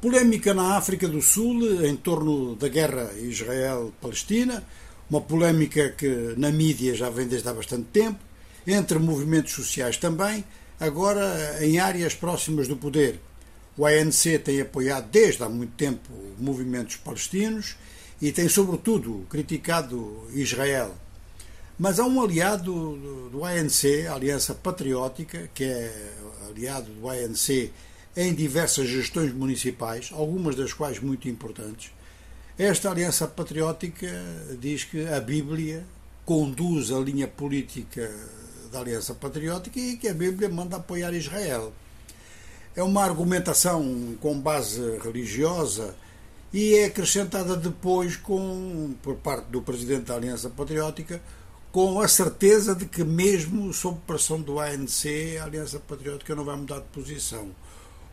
Polémica na África do Sul em torno da guerra Israel-Palestina, uma polémica que na mídia já vem desde há bastante tempo, entre movimentos sociais também, agora em áreas próximas do poder. O ANC tem apoiado desde há muito tempo movimentos palestinos e tem, sobretudo, criticado Israel. Mas há um aliado do ANC, a Aliança Patriótica, que é aliado do ANC em diversas gestões municipais, algumas das quais muito importantes. Esta Aliança Patriótica diz que a Bíblia conduz a linha política da Aliança Patriótica e que a Bíblia manda apoiar Israel. É uma argumentação com base religiosa e é acrescentada depois com, por parte do presidente da Aliança Patriótica com a certeza de que mesmo sob pressão do ANC a Aliança Patriótica não vai mudar de posição.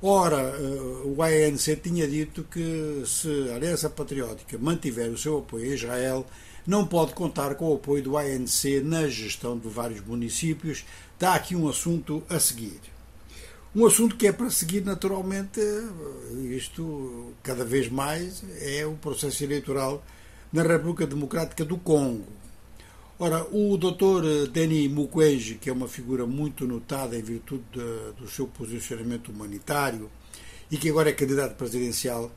Ora, eh, o ANC tinha dito que se a Aliança Patriótica mantiver o seu apoio a Israel, não pode contar com o apoio do ANC na gestão de vários municípios. Está aqui um assunto a seguir. Um assunto que é para seguir naturalmente, eh, isto cada vez mais, é o processo eleitoral na República Democrática do Congo. Ora, o Dr. Denis Mukwege, que é uma figura muito notada em virtude de, do seu posicionamento humanitário e que agora é candidato presidencial,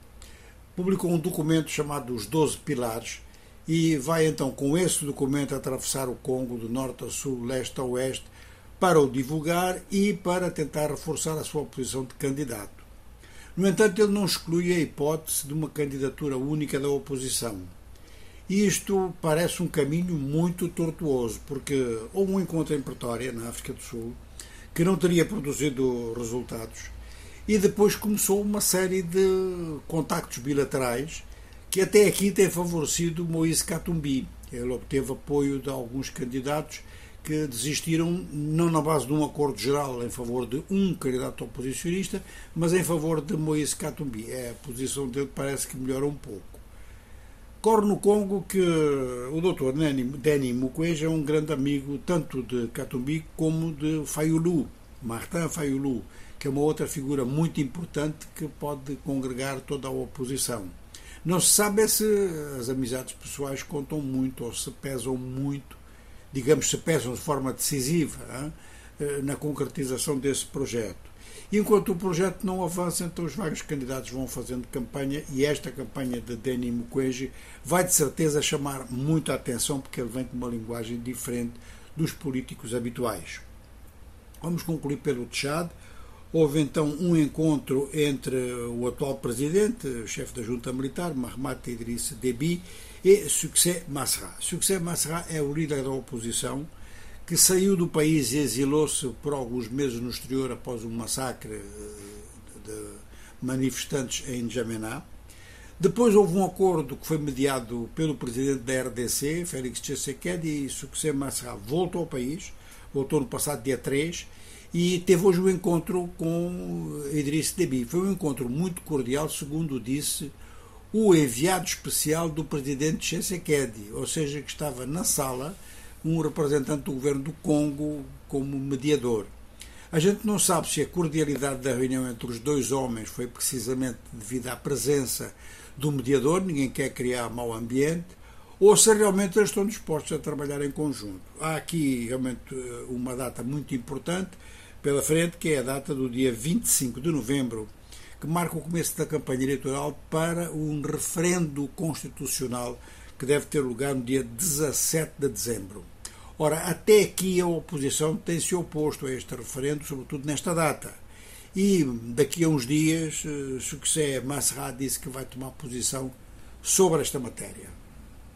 publicou um documento chamado Os Doze Pilares e vai então com esse documento atravessar o Congo do norte a sul, leste a oeste, para o divulgar e para tentar reforçar a sua posição de candidato. No entanto, ele não exclui a hipótese de uma candidatura única da oposição isto parece um caminho muito tortuoso, porque houve um encontro em Pretória, na África do Sul, que não teria produzido resultados, e depois começou uma série de contactos bilaterais que até aqui têm favorecido Moïse Katumbi. Ele obteve apoio de alguns candidatos que desistiram não na base de um acordo geral em favor de um candidato oposicionista, mas em favor de Moïse Katumbi. É, a posição dele parece que melhora um pouco. Corre no Congo que o Dr. Denis Mukwege é um grande amigo tanto de Katumbi como de Fayulu, Martin Fayulu, que é uma outra figura muito importante que pode congregar toda a oposição. Não se sabe se as amizades pessoais contam muito ou se pesam muito, digamos, se pesam de forma decisiva hein, eh, na concretização desse projeto. E enquanto o projeto não avança, então os vários candidatos vão fazendo campanha e esta campanha de Denis Mukwege vai de certeza chamar muita atenção porque ele vem com uma linguagem diferente dos políticos habituais. Vamos concluir pelo Tchad. Houve então um encontro entre o atual presidente, o chefe da junta militar, Mahamat Idriss Deby, e Succès Masra. Succès Masra é o líder da oposição que saiu do país e exilou-se por alguns meses no exterior após um massacre eh, de manifestantes em N'Djamena. Depois houve um acordo que foi mediado pelo presidente da RDC, Félix Tshisekedi, e Succès Masra voltou ao país, voltou no passado dia 3, e teve hoje um encontro com Idriss Deby. Foi um encontro muito cordial, segundo disse o enviado especial do presidente Tshisekedi, ou seja, que estava na sala um representante do governo do Congo como mediador. A gente não sabe se a cordialidade da reunião entre os dois homens foi precisamente devido à presença do mediador, ninguém quer criar mau ambiente, ou se realmente eles estão dispostos a trabalhar em conjunto. Há aqui realmente uma data muito importante pela frente, que é a data do dia 25 de novembro, que marca o começo da campanha eleitoral para um referendo constitucional que deve ter lugar no dia 17 de dezembro. Ora, até aqui a oposição tem se oposto a este referendo, sobretudo nesta data. E daqui a uns dias, eh, Succé Masra disse que vai tomar posição sobre esta matéria.